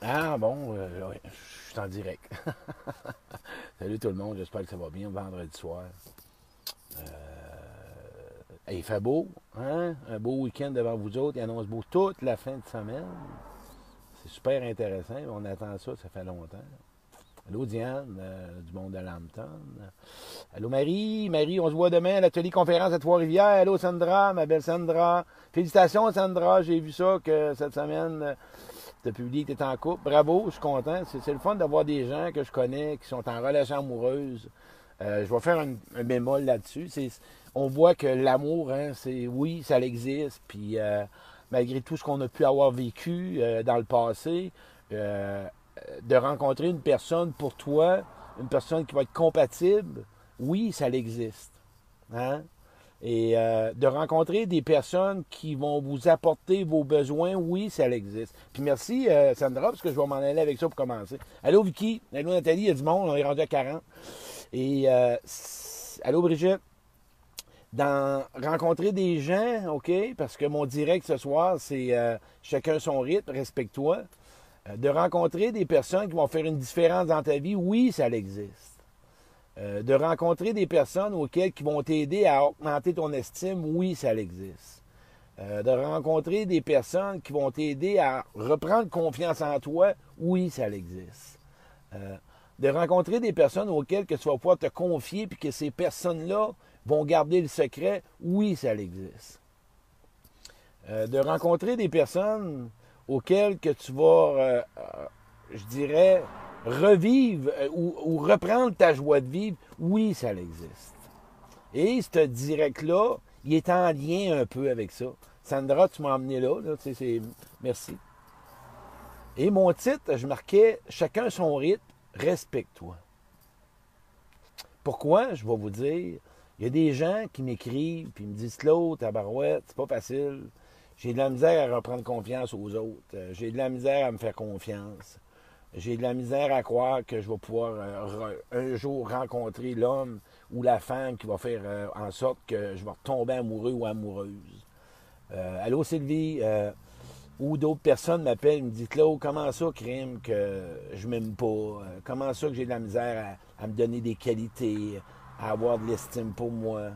Ah bon, euh, je suis en direct. Salut tout le monde, j'espère que ça va bien vendredi soir. Euh, il fait beau, hein? Un beau week-end devant vous autres. Il annonce beau toute la fin de semaine. C'est super intéressant. On attend ça, ça fait longtemps. Allô Diane, euh, du monde de Lambton. Allô Marie, Marie, on se voit demain à l'atelier conférence à Trois-Rivières. Allô Sandra, ma belle Sandra. Félicitations Sandra, j'ai vu ça que cette semaine, tu as publié que tu en couple. Bravo, je suis content. C'est le fun d'avoir des gens que je connais qui sont en relation amoureuse. Euh, je vais faire un, bémol là-dessus. On voit que l'amour, hein, c'est oui, ça existe. Puis euh, malgré tout ce qu'on a pu avoir vécu dans le passé, de rencontrer une personne pour toi, une personne qui va être compatible, oui, ça existe. Hein? Et euh, de rencontrer des personnes qui vont vous apporter vos besoins, oui, ça existe. Puis merci, euh, Sandra, parce que je vais m'en aller avec ça pour commencer. Allô, Vicky? Allô, Nathalie? Il y a du monde. On est rendu à 40. Et euh, allô, Brigitte? Dans rencontrer des gens, OK, parce que mon direct ce soir, c'est chacun son rythme, respecte-toi. Euh, de rencontrer des personnes qui vont faire une différence dans ta vie, oui, ça existe. Euh, de rencontrer des personnes auxquelles qui vont t'aider à augmenter ton estime, oui, ça existe. Euh, de rencontrer des personnes qui vont t'aider à reprendre confiance en toi, oui, ça existe. de rencontrer des personnes auxquelles que tu vas pouvoir te confier puis que ces personnes-là vont garder le secret, oui, ça existe. de rencontrer des personnes auquel que tu vas, euh, euh, je dirais, revivre euh, ou, reprendre ta joie de vivre, oui, ça existe. Et ce direct-là, il est en lien un peu avec ça. Sandra, tu m'as emmené là, merci. Et mon titre, je marquais Chacun son rythme, respecte-toi. Pourquoi? Je vais vous dire. Il y a des gens qui m'écrivent, puis me disent L'autre, ta barouette, c'est pas facile. J'ai de la misère à reprendre confiance aux autres. Euh, j'ai de la misère à me faire confiance. J'ai de la misère à croire que je vais pouvoir euh, un jour rencontrer l'homme ou la femme qui va faire euh, en sorte que je vais tomber amoureux ou amoureuse. allô Sylvie, ou d'autres personnes m'appellent et me disent Claude, comment ça, crime, que je m'aime pas? comment ça que j'ai de la misère à me donner des qualités, à avoir de l'estime pour moi?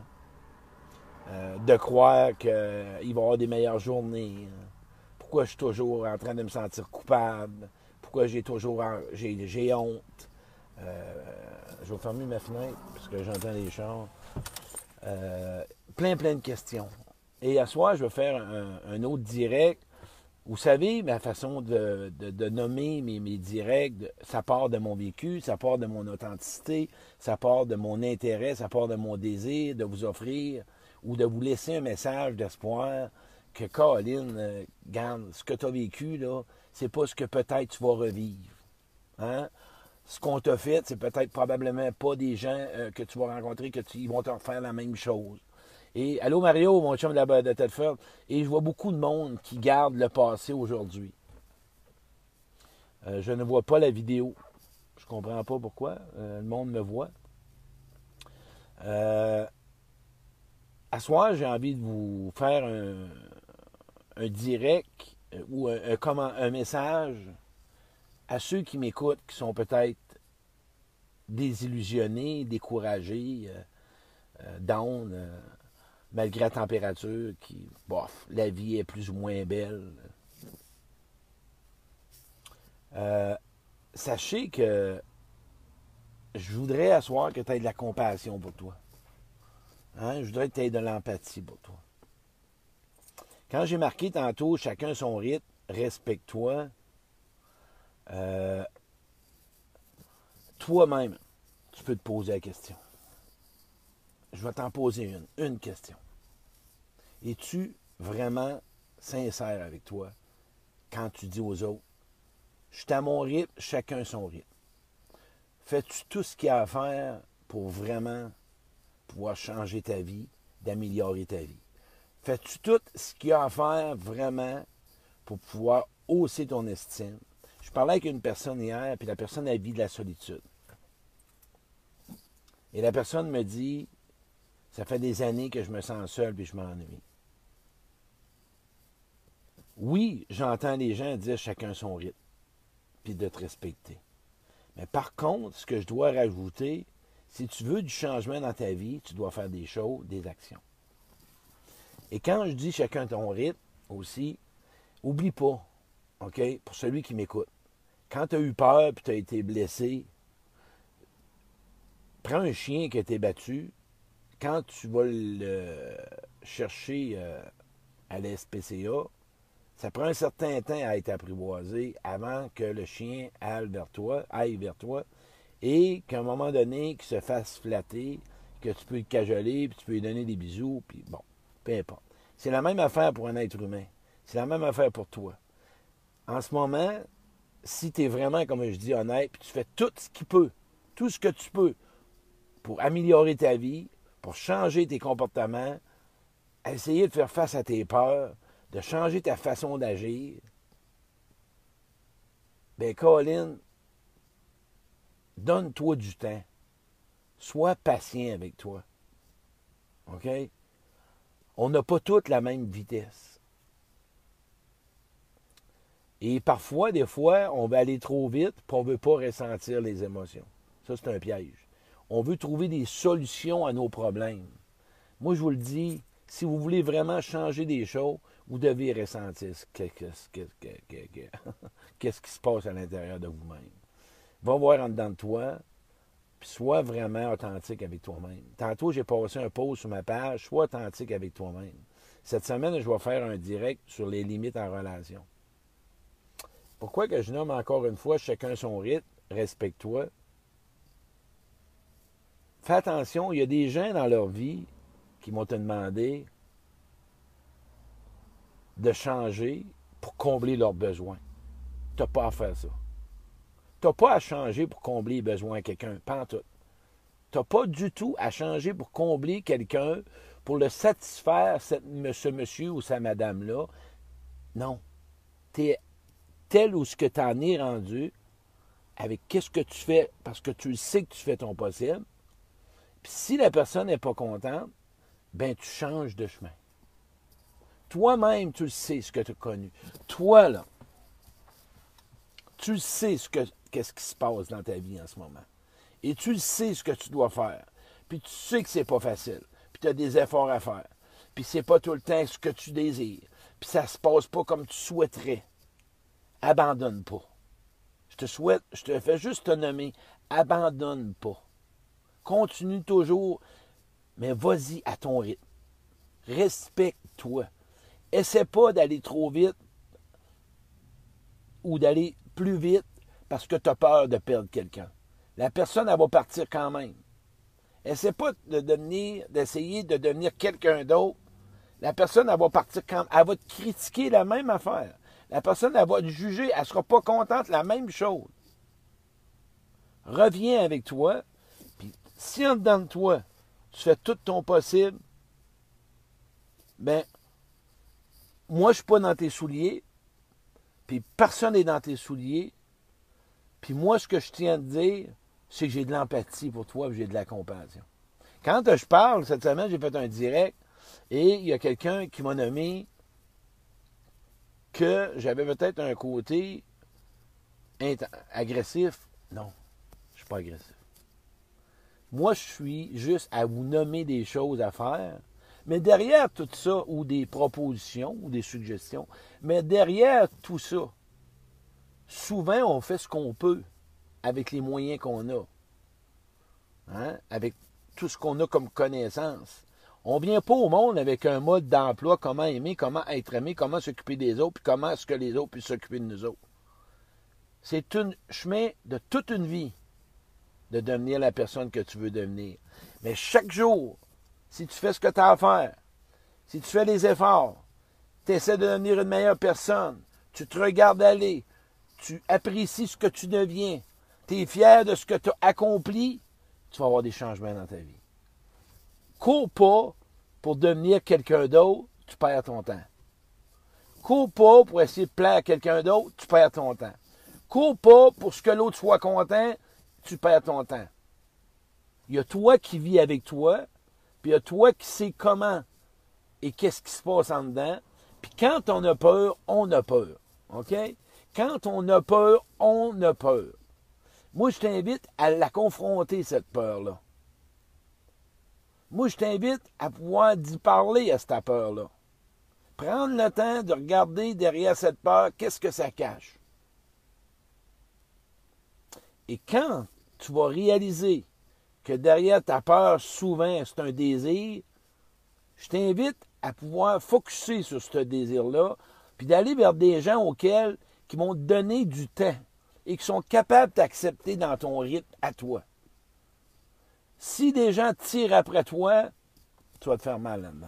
Euh, de croire qu'il va y avoir des meilleures journées. Pourquoi je suis toujours en train de me sentir coupable? Pourquoi j'ai toujours j'ai, honte? Euh, je vais fermer ma fenêtre parce que j'entends les chants. Euh, plein, plein de questions. Et à soir, je vais faire un, autre direct. Vous savez, ma façon de, nommer mes, mes, directs, ça part de mon vécu, ça part de mon authenticité, ça part de mon intérêt, ça part de mon désir de vous offrir ou de vous laisser un message d'espoir que, Colin, euh, garde, ce que tu as vécu, là, c'est pas ce que peut-être tu vas revivre. Hein? Ce qu'on t'a fait, c'est peut-être probablement pas des gens euh, que tu vas rencontrer que vont te refaire la même chose. Et allô Mario, mon chum de, la, de Telford, et je vois beaucoup de monde qui garde le passé aujourd'hui. Euh, je ne vois pas la vidéo. Je comprends pas pourquoi. le monde me voit. À soir, j'ai envie de vous faire un, direct euh, ou un, un, message à ceux qui m'écoutent, qui sont peut-être désillusionnés, découragés, euh, euh, down, malgré la température, qui, bof, la vie est plus ou moins belle. sachez que je voudrais asseoir que tu aies de la compassion pour toi. Hein? Je voudrais que tu aies de l'empathie pour toi. Quand j'ai marqué tantôt chacun son rythme, respecte-toi, euh, toi-même, tu peux te poser la question. Je vais t'en poser une, une question. Es-tu vraiment sincère avec toi quand tu dis aux autres, je suis à mon rythme, chacun son rythme? Fais-tu tout ce qu'il y a à faire pour vraiment pouvoir changer ta vie, d'améliorer ta vie? Fais-tu tout ce qu'il y a à faire vraiment pour pouvoir hausser ton estime? Je parlais avec une personne hier, puis la personne a vie de la solitude. Et la personne me dit, ça fait des années que je me sens seul puis je m'ennuie. Oui, j'entends les gens dire chacun son rythme. puis de te respecter. Mais par contre, ce que je dois rajouter, si tu veux du changement dans ta vie, tu dois faire des choses, des actions. Et quand je dis chacun ton rythme aussi, oublie pas, OK, pour celui qui m'écoute, quand tu as eu peur et tu as été blessé, prends un chien qui a été battu, quand tu vas le chercher euh, à l'SPCA, ça prend un certain temps à être apprivoisé avant que le chien aille vers toi, aille vers toi, et qu'à un moment donné, qu'il se fasse flatter, que tu peux le cajoler, puis tu peux lui donner des bisous, puis bon, peu importe. C'est la même affaire pour un être humain. C'est la même affaire pour toi. En ce moment, si tu es vraiment, comme je dis, honnête, puis tu fais tout ce qu'il peut, tout ce que tu peux pour améliorer ta vie, pour changer tes comportements, essayer de faire face à tes peurs, de changer ta façon d'agir, ben Colin, donne-toi du temps. Sois patient avec toi. OK? On n'a pas toutes la même vitesse. Et parfois, des fois, on va aller trop vite, puis on ne veut pas ressentir les émotions. Ça, c'est un piège. On veut trouver des solutions à nos problèmes. Moi, je vous le dis, si vous voulez vraiment changer des choses, vous devez ressentir qu'est-ce qui se passe à l'intérieur de vous-même. Va voir en dedans de toi, sois vraiment authentique avec toi-même. Tantôt, j'ai passé un post sur ma page, sois authentique avec toi-même. Cette semaine, je vais faire un direct sur les limites en relation. Pourquoi que je nomme encore une fois chacun son rythme, respecte-toi. Fais attention, il y a des gens dans leur vie qui m'ont te demandé de changer pour combler leurs besoins. Tu n'as pas à faire ça. Tu n'as pas à changer pour combler les besoins de quelqu'un, pas en tout. Tu n'as pas du tout à changer pour combler quelqu'un, pour le satisfaire, ce monsieur ou sa madame-là. Non. Tu es tel ou ce que tu en es rendu, avec qu'est-ce que tu fais, parce que tu sais que tu fais ton possible. Puis si la personne n'est pas contente, ben tu changes de chemin. Toi-même, tu le sais ce que tu as connu. Toi, là, tu sais ce que, qu'est-ce qui se passe dans ta vie en ce moment. Et tu sais ce que tu dois faire. Puis tu sais que c'est pas facile. Puis tu as des efforts à faire. Puis c'est pas tout le temps ce que tu désires. Puis ça se passe pas comme tu souhaiterais abandonne pas. Je te souhaite, je te fais juste te nommer, abandonne pas. Continue toujours, mais vas-y à ton rythme. Respecte-toi. Essaie pas d'aller trop vite ou d'aller plus vite parce que tu as peur de perdre quelqu'un. La personne, elle va partir quand même. Essaie pas de devenir, d'essayer de devenir quelqu'un d'autre. La personne, elle va partir quand. Elle va te critiquer la même affaire. La personne, elle va te juger, elle ne sera pas contente, la même chose. Reviens avec toi, puis si en dedans de toi, tu fais tout ton possible, ben, moi, je ne suis pas dans tes souliers, personne n'est dans tes souliers, puis moi, ce que je tiens à te dire, c'est que j'ai de l'empathie pour toi, j'ai de la compassion. Quand je parle, cette semaine, j'ai fait un direct, et il y a quelqu'un qui m'a nommé que j'avais peut-être un côté agressif. Non, je ne suis pas agressif. Moi, je suis juste à vous nommer des choses à faire. Mais derrière tout ça, ou des propositions, ou des suggestions, mais derrière tout ça, souvent on fait ce qu'on peut avec les moyens qu'on a. Hein? Avec tout ce qu'on a comme connaissance. On ne vient pas au monde avec un mode d'emploi, comment aimer, comment être aimé, comment s'occuper des autres, puis comment est-ce que les autres puissent s'occuper de nous autres. C'est un chemin de toute une vie de devenir la personne que tu veux devenir. Mais chaque jour, si tu fais ce que tu as à faire, si tu fais les efforts, tu essaies de devenir une meilleure personne, tu te regardes aller, tu apprécies ce que tu deviens, tu es fier de ce que tu as accompli, tu vas avoir des changements dans ta vie cours pas pour devenir quelqu'un d'autre, tu perds ton temps. Cours pas pour essayer de plaire à quelqu'un d'autre, tu perds ton temps. Cours pas pour ce que l'autre soit content, tu perds ton temps. Il y a toi qui vis avec toi, puis il y a toi qui sais comment et qu'est-ce qui se passe en dedans. Puis quand on a peur, on a peur. OK? Quand on a peur, on a peur. Moi, je t'invite à la confronter, cette peur-là. Moi, je t'invite à pouvoir d'y parler à cette peur-là. Prendre le temps de regarder derrière cette peur, qu'est-ce que ça cache? Et quand tu vas réaliser que derrière ta peur, souvent, c'est un désir, je t'invite à pouvoir focuser sur ce désir-là, puis d'aller vers des gens auxquels qui vont donner du temps et qui sont capables d'accepter dans ton rythme à toi. Si des gens tirent après toi, tu vas te faire mal là-dedans.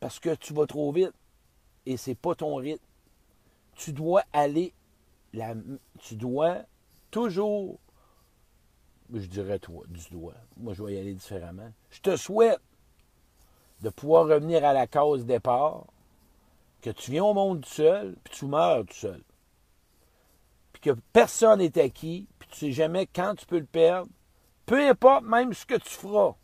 Parce que tu vas trop vite et c'est pas ton rythme. Tu dois aller, tu dois toujours, je dirais toi, du doigt. Moi, je vais y aller différemment. Je te souhaite de pouvoir revenir à la cause départ, que tu viens au monde tout seul, puis tu meurs tout seul. Puis que personne n'est acquis, puis tu sais jamais quand tu peux le perdre, peu importe même ce que tu feras.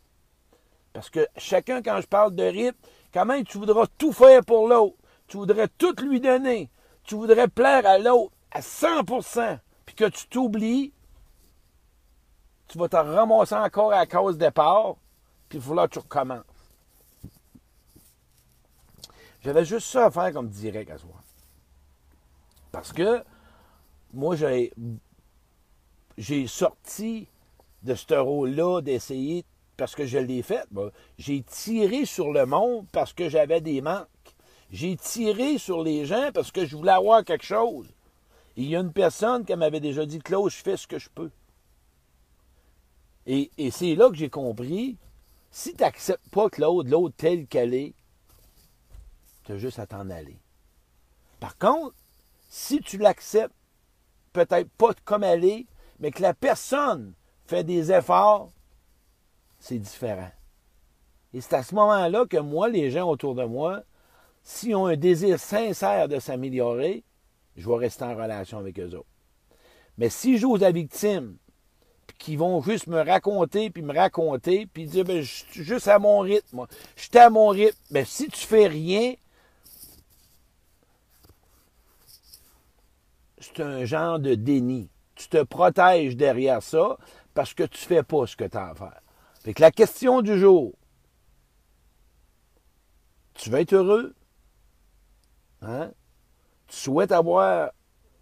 Parce que chacun, quand je parle de rythme, quand même, tu voudras tout faire pour l'autre? Tu voudrais tout lui donner. Tu voudrais plaire à l'autre à 100%. Puis que tu t'oublies, tu vas te ramasser encore à la cause départ, puis il faut là que tu recommences. J'avais juste ça à faire comme direct à soi. Parce que moi, j'ai, j'ai sorti de ce rôle-là d'essayer, parce que je l'ai fait. J'ai tiré sur le monde parce que j'avais des manques. J'ai tiré sur les gens parce que je voulais avoir quelque chose. il y a une personne qui m'avait déjà dit, Claude, je fais ce que je peux. Et, c'est là que j'ai compris, si tu n'acceptes pas Claude, l'autre tel qu'elle est, tu as juste à t'en aller. Par contre, si tu l'acceptes, peut-être pas comme elle est, mais que la personne fait des efforts, c'est différent. Et c'est à ce moment-là que moi, les gens autour de moi, s'ils ont un désir sincère de s'améliorer, je vais rester en relation avec eux autres. Mais si joue aux victime, qu'ils vont juste me raconter, puis me raconter, puis dire, ben, je suis juste à mon rythme. Je suis à mon rythme. Mais si tu fais rien, c'est un genre de déni. Tu te protèges derrière ça parce que tu fais pas ce que tu as à faire. Fait que la question du jour, tu veux être heureux? Hein? Tu souhaites avoir,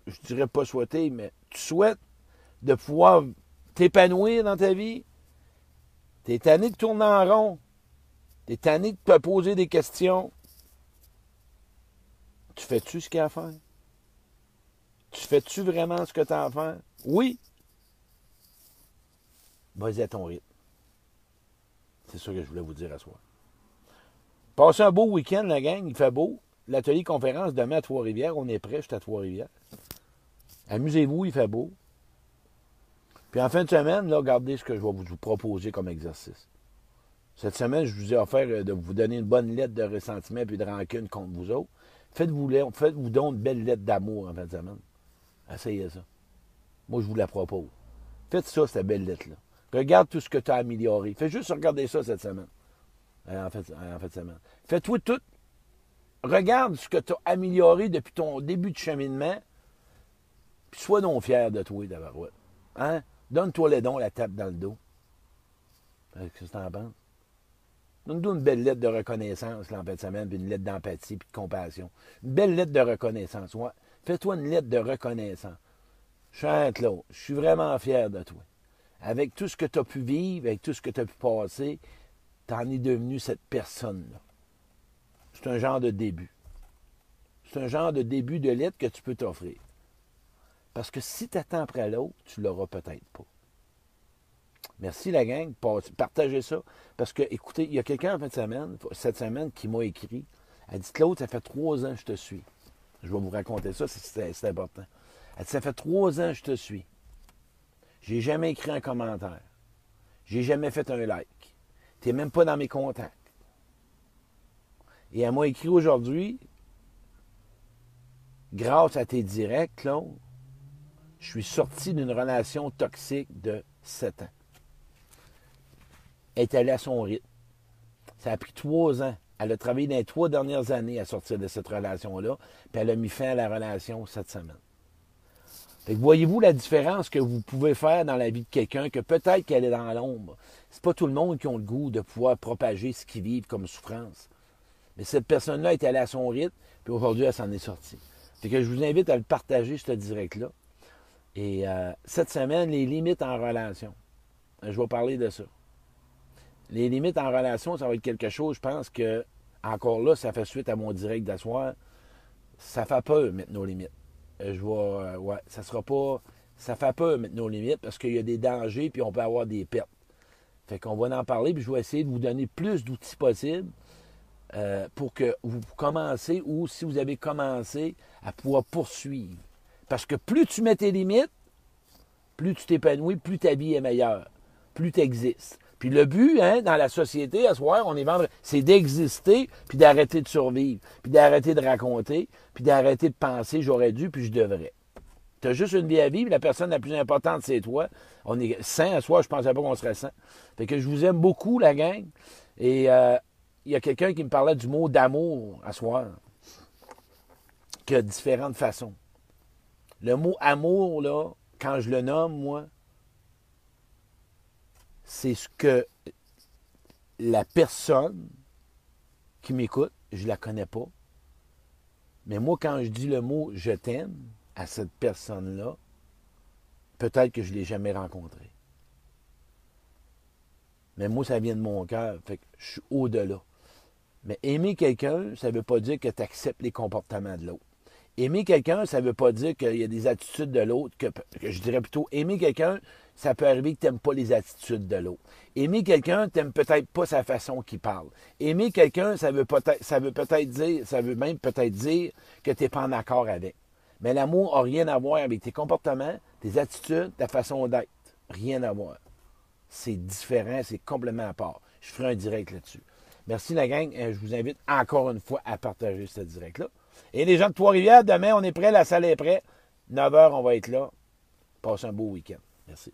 je dirais pas souhaiter, mais tu souhaites de pouvoir t'épanouir dans ta vie? Tu es tanné de tourner en rond? Tu es tanné de te poser des questions? Tu fais-tu ce qu'il y a à faire? Tu fais-tu vraiment ce que tu as à faire? Oui. Vas-y à ton rythme. C'est ça que je voulais vous dire à soi. Passez un beau week-end, la gang. Il fait beau. L'atelier conférence demain à Trois-Rivières. On est prêt. Je à Trois-Rivières. Amusez-vous. Il fait beau. Puis en fin de semaine, là, regardez ce que je vais vous proposer comme exercice. Cette semaine, je vous ai offert de vous donner une bonne lettre de ressentiment et de rancune contre vous autres. Faites-vous faites donc une belle lettre d'amour en fin de semaine. Essayez ça. Moi, je vous la propose. Faites ça, cette belle lettre-là. Regarde tout ce que tu as amélioré. Fais juste regarder ça cette semaine. Euh, en fait, en semaine. Fais-toi tout. Regarde ce que tu as amélioré depuis ton début de cheminement. Puis sois donc fier de toi, d'abord. Hein? Donne-toi les dons, la tape dans le dos. Qu'est-ce que tu en penses? Donne-nous une belle lettre de reconnaissance, là, en fin de semaine, puis une lettre d'empathie, puis de compassion. Une belle lettre de reconnaissance. Fais-toi une lettre de reconnaissance. Cher Claude, je suis vraiment fier de toi. Avec tout ce que tu as pu vivre, avec tout ce que tu as pu passer, tu en es devenu cette personne-là. C'est un genre de début. C'est un genre de début de lettre que tu peux t'offrir. Parce que si tu attends après l'autre, tu ne l'auras peut-être pas. Merci la gang, partagez ça. Parce que, écoutez, il y a quelqu'un en fin de semaine, cette semaine, qui m'a écrit. Elle dit Claude, ça fait trois ans que je te suis. Je vais vous raconter ça, c'est important. Elle dit, ça fait trois ans que je te suis. J'ai jamais écrit un commentaire. J'ai jamais fait un like. Tu n'es même pas dans mes contacts. Et elle m'a écrit aujourd'hui, grâce à tes directs, Claude, je suis sorti d'une relation toxique de sept ans. Elle est allée à son rythme. Ça a pris trois ans Elle a travaillé dans les trois dernières années à sortir de cette relation-là, puis elle a mis fin à la relation cette semaine. Voyez-vous la différence que vous pouvez faire dans la vie de quelqu'un que peut-être qu'elle est dans l'ombre. C'est pas tout le monde qui a le goût de pouvoir propager ce qu'ils vivent comme souffrance. Mais cette personne-là est allée à son rythme, puis aujourd'hui, elle s'en est sortie. Que je vous invite à le partager, ce direct-là. Et euh, cette semaine, les limites en relation. Je vais parler de ça. Les limites en relation, ça va être quelque chose, je pense que, encore là, ça fait suite à mon direct d'asseoir. Ça fait peur mettre nos limites. Euh, je euh, ouais, ça sera pas. Ça fait peur mettre nos limites parce qu'il y a des dangers puis on peut avoir des pertes. Fait qu'on va en parler puis je vais essayer de vous donner plus d'outils possibles euh, pour que vous commencez ou si vous avez commencé à pouvoir poursuivre. Parce que plus tu mets tes limites, plus tu t'épanouis, plus ta vie est meilleure, plus tu existes. Puis le but, hein, dans la société, à ce soir, on est vendre, c'est d'exister, puis d'arrêter de survivre, puis d'arrêter de raconter, puis d'arrêter de penser j'aurais dû, puis je devrais. Tu as juste une vie à vivre, la personne la plus importante, c'est toi. On est sain à soi, je pensais pas qu'on serait sain. Fait que je vous aime beaucoup, la gang. Et euh, il y a quelqu'un qui me parlait du mot d'amour à soir, qui a différentes façons. Le mot amour, là, quand je le nomme, moi, c'est ce que la personne qui m'écoute, je ne la connais pas. Mais moi, quand je dis le mot je t'aime à cette personne-là, peut-être que je ne l'ai jamais rencontré. Mais moi, ça vient de mon cœur. Fait que je suis au-delà. Mais aimer quelqu'un, ça ne veut pas dire que tu acceptes les comportements de l'autre. Aimer quelqu'un, ça ne veut pas dire qu'il y a des attitudes de l'autre, que, je dirais plutôt aimer quelqu'un, ça peut arriver que tu n'aimes pas les attitudes de l'autre. Aimer quelqu'un, tu n'aimes peut-être pas sa façon qu'il parle. Aimer quelqu'un, ça veut peut-être ça veut peut-être dire, ça veut même peut-être dire que tu n'es pas en accord avec. Mais l'amour n'a rien à voir avec tes comportements, tes attitudes, ta façon d'être. Rien à voir. C'est différent, c'est complètement à part. Je ferai un direct là-dessus. Merci la gang. Euh, je vous invite encore une fois à partager ce direct-là. Et les gens de Trois-Rivières, demain, on est prêts, la salle est prête. 9 h, on va être là. Passez un beau week-end. Merci.